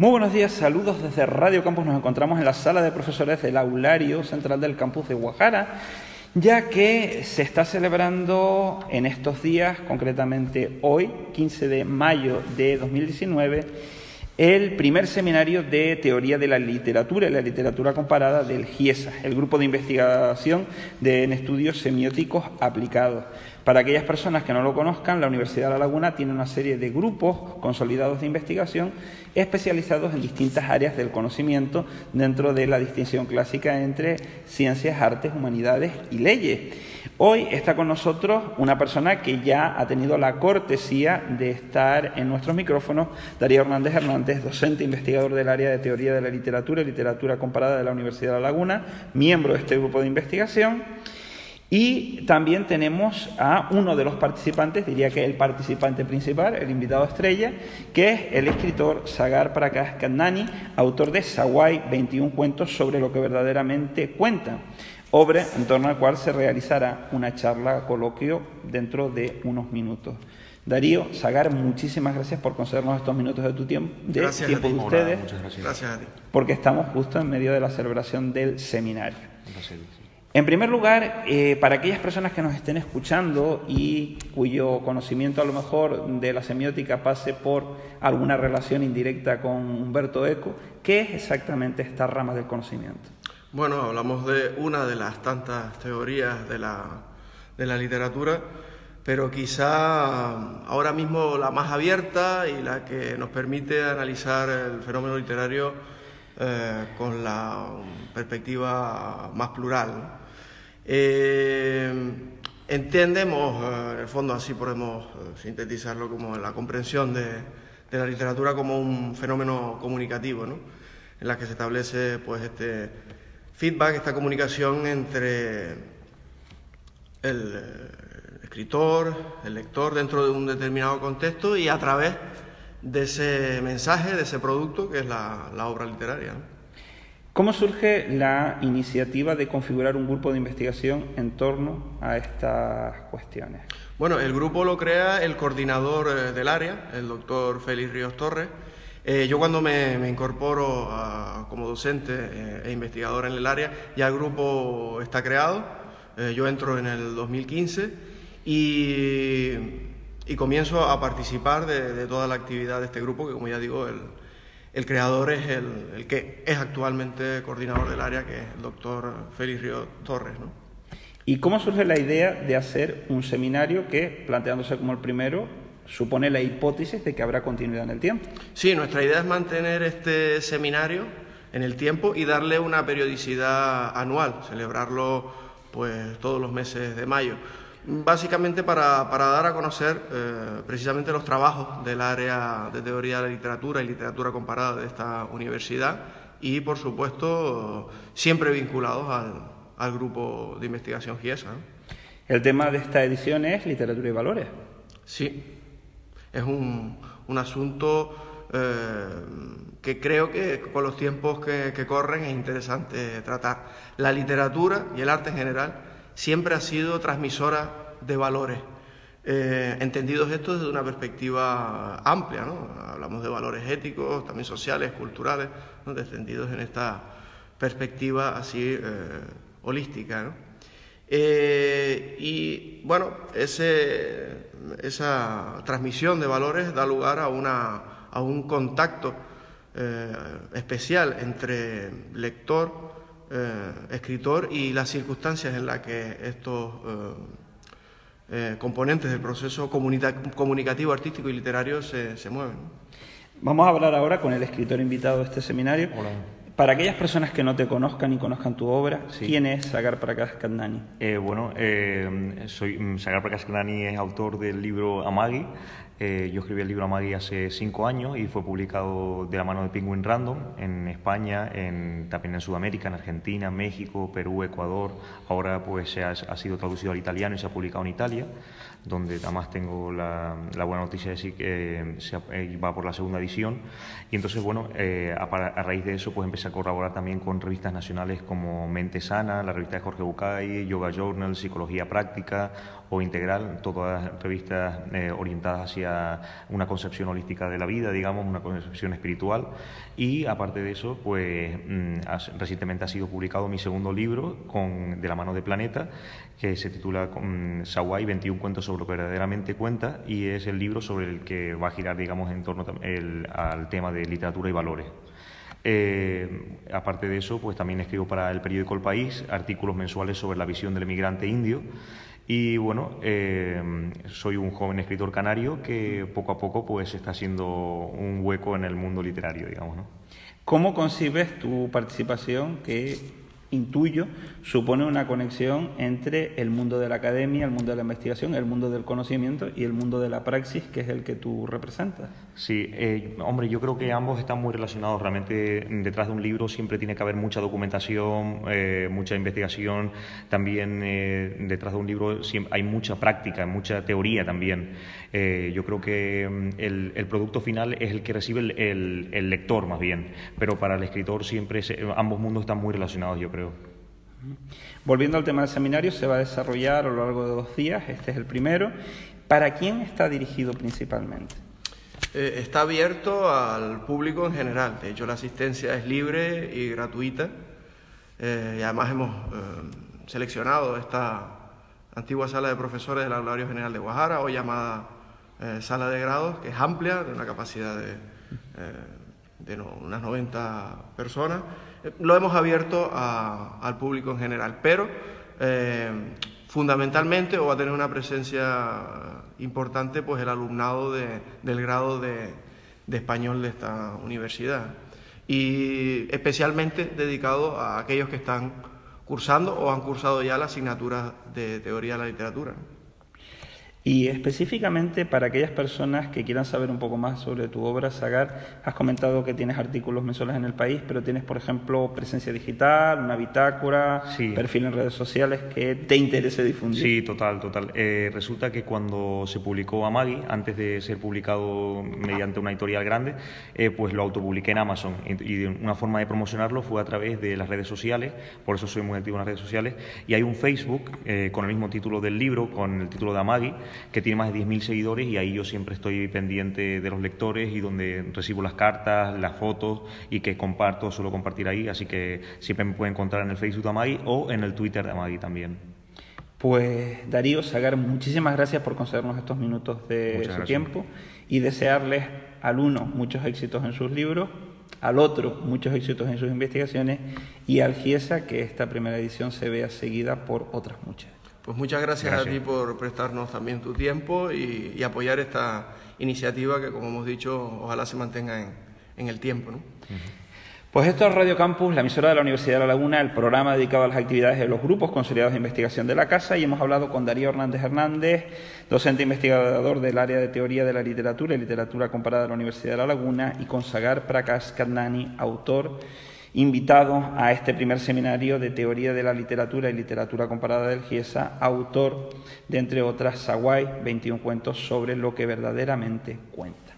Muy buenos días, saludos desde Radio Campus. Nos encontramos en la sala de profesores del aulario central del campus de Guajara, ya que se está celebrando en estos días, concretamente hoy, 15 de mayo de 2019, el primer seminario de teoría de la literatura y la literatura comparada del GIESA, el grupo de investigación de, en estudios semióticos aplicados. Para aquellas personas que no lo conozcan, la Universidad de La Laguna tiene una serie de grupos consolidados de investigación especializados en distintas áreas del conocimiento dentro de la distinción clásica entre ciencias, artes, humanidades y leyes. Hoy está con nosotros una persona que ya ha tenido la cortesía de estar en nuestros micrófonos, Darío Hernández Hernández, docente investigador del área de teoría de la literatura y literatura comparada de la Universidad de La Laguna, miembro de este grupo de investigación. Y también tenemos a uno de los participantes, diría que el participante principal, el invitado estrella, que es el escritor Sagar Prakash Kandani, autor de Sawai, 21 cuentos sobre lo que verdaderamente cuentan, obra en torno al cual se realizará una charla coloquio dentro de unos minutos. Darío, Sagar, muchísimas gracias por concedernos estos minutos de tu tiempo, de tiempo de ustedes, gracias. a ti. porque estamos justo en medio de la celebración del seminario. En primer lugar, eh, para aquellas personas que nos estén escuchando y cuyo conocimiento a lo mejor de la semiótica pase por alguna relación indirecta con Humberto Eco, ¿qué es exactamente esta rama del conocimiento? Bueno, hablamos de una de las tantas teorías de la, de la literatura, pero quizá ahora mismo la más abierta y la que nos permite analizar el fenómeno literario eh, con la perspectiva más plural. Eh, entendemos, eh, en el fondo así podemos eh, sintetizarlo como la comprensión de, la literatura como un fenómeno comunicativo, ¿no? en la que se establece pues, este feedback, esta comunicación entre el escritor, el lector dentro de un determinado contexto y a través de ese mensaje, de ese producto que es la obra literaria. ¿Cómo surge la iniciativa de configurar un grupo de investigación en torno a estas cuestiones? Bueno, el grupo lo crea el coordinador eh, del área, el doctor Félix Ríos Torres. Eh, yo cuando me, incorporo como docente eh, e investigador en el área, ya el grupo está creado. yo entro en el 2015 y, comienzo a participar de, de, toda la actividad de este grupo, que como ya digo, el, el creador es el, que es actualmente coordinador del área, que es el doctor Félix Río Torres. ¿no? ¿Y cómo surge la idea de hacer un seminario que, planteándose como el primero, supone la hipótesis de que habrá continuidad en el tiempo? Sí, nuestra idea es mantener este seminario en el tiempo y darle una periodicidad anual, celebrarlo pues todos los meses de mayo. Básicamente para, dar a conocer eh, precisamente los trabajos del área de teoría de la literatura y literatura comparada de esta universidad y, por supuesto, siempre vinculados al, grupo de investigación GIESA. El tema de esta edición es literatura y valores. Sí, es un, asunto eh, que creo que con los tiempos que, que corren es interesante tratar. La literatura y el arte en general siempre ha sido transmisora de valores. Eh, entendidos estos desde una perspectiva amplia, ¿no? hablamos de valores éticos, también sociales, culturales, ¿no? defendidos en esta perspectiva así eh, holística. Eh, y bueno, ese, esa transmisión de valores da lugar a, una, a un contacto especial entre lector, eh, escritor y las circunstancias en las que estos eh, eh, componentes del proceso comunicativo, artístico y literario se, mueven. Vamos a hablar ahora con el escritor invitado de este seminario. Para aquellas personas que no te conozcan y conozcan tu obra, ¿quién es Sagar Prakash Kandani? bueno, soy, mm, Sagar Prakash Kandani es autor del libro Amagi, eh, yo escribí el libro Amagi hace cinco años y fue publicado de la mano de Penguin Random en España, en, también en Sudamérica, en Argentina, México, Perú, Ecuador. Ahora pues se ha, sido traducido al italiano y se ha publicado en Italia, donde además tengo la, buena noticia de decir que se eh, va por la segunda edición. Y entonces, bueno, eh, a, raíz de eso pues empecé a colaborar también con revistas nacionales como Mente Sana, la revista de Jorge Bucay, Yoga Journal, Psicología Práctica o Integral, todas revistas eh, orientadas hacia una concepción holística de la vida, digamos, una concepción espiritual. Y aparte de eso, pues mm, recientemente ha sido publicado mi segundo libro con, de la mano de Planeta, que se titula mm, Sawai, 21 cuentos sobre lo que verdaderamente cuenta, y es el libro sobre el que va a girar, digamos, en torno al tema de literatura y valores. Eh, aparte de eso, pues también escribo para el periódico El País artículos mensuales sobre la visión del emigrante indio. Y bueno, eh, soy un joven escritor canario que poco a poco pues está haciendo un hueco en el mundo literario, digamos. ¿no? ¿Cómo concibes tu participación que intuyo, supone una conexión entre el mundo de la academia, el mundo de la investigación, el mundo del conocimiento y el mundo de la praxis, que es el que tú representas. Sí, eh, hombre, yo creo que ambos están muy relacionados. Realmente detrás de un libro siempre tiene que haber mucha documentación, eh, mucha investigación. También eh, detrás de un libro hay mucha práctica, mucha teoría también. yo creo que mm, el, producto final es el que recibe el, el, lector más bien, pero para el escritor siempre ambos mundos están muy relacionados, yo creo. Volviendo al tema del seminario, se va a desarrollar a lo largo de dos días, este es el primero. ¿Para quién está dirigido principalmente? Eh, está abierto al público en general, de hecho la asistencia es libre y gratuita eh, y además hemos eh, seleccionado esta antigua sala de profesores del Aulario General de Guajara, hoy llamada sala de grados, que es amplia, de una capacidad de, de unas 90 personas lo hemos abierto al público en general, pero eh, fundamentalmente o va a tener una presencia importante pues el alumnado del grado de, español de esta universidad y especialmente dedicado a aquellos que están cursando o han cursado ya la asignatura de teoría de la literatura. Y específicamente para aquellas personas que quieran saber un poco más sobre tu obra, Sagar, has comentado que tienes artículos mensuales en el país, pero tienes, por ejemplo, presencia digital, una bitácora, perfil en redes sociales que te interese difundir. Sí, total, total. Eh, resulta que cuando se publicó Amagi, antes de ser publicado mediante una editorial grande, eh, pues lo autopubliqué en Amazon. Y, una forma de promocionarlo fue a través de las redes sociales, por eso soy muy activo en las redes sociales. Y hay un Facebook eh, con el mismo título del libro, con el título de Amagi que tiene más de 10.000 seguidores y ahí yo siempre estoy pendiente de los lectores y donde recibo las cartas, las fotos y que comparto, suelo compartir ahí, así que siempre me pueden encontrar en el Facebook de Amagi o en el Twitter de Amagi también. Pues Darío Sagar, muchísimas gracias por concedernos estos minutos de su tiempo y desearles al uno muchos éxitos en sus libros, al otro muchos éxitos en sus investigaciones y al GIESA que esta primera edición se vea seguida por otras muchas. Pues muchas gracias, a ti por prestarnos también tu tiempo y, apoyar esta iniciativa que, como hemos dicho, ojalá se mantenga en, el tiempo. Pues esto es Radio Campus, la emisora de la Universidad de La Laguna, el programa dedicado a las actividades de los grupos consolidados de investigación de la Casa y hemos hablado con Darío Hernández Hernández, docente investigador del área de Teoría de la Literatura y Literatura Comparada de la Universidad de La Laguna y con Sagar Prakash Karnani, autor invitado a este primer seminario de Teoría de la Literatura y Literatura Comparada del GIESA, autor de, entre otras, Sawai, 21 cuentos sobre lo que verdaderamente cuenta.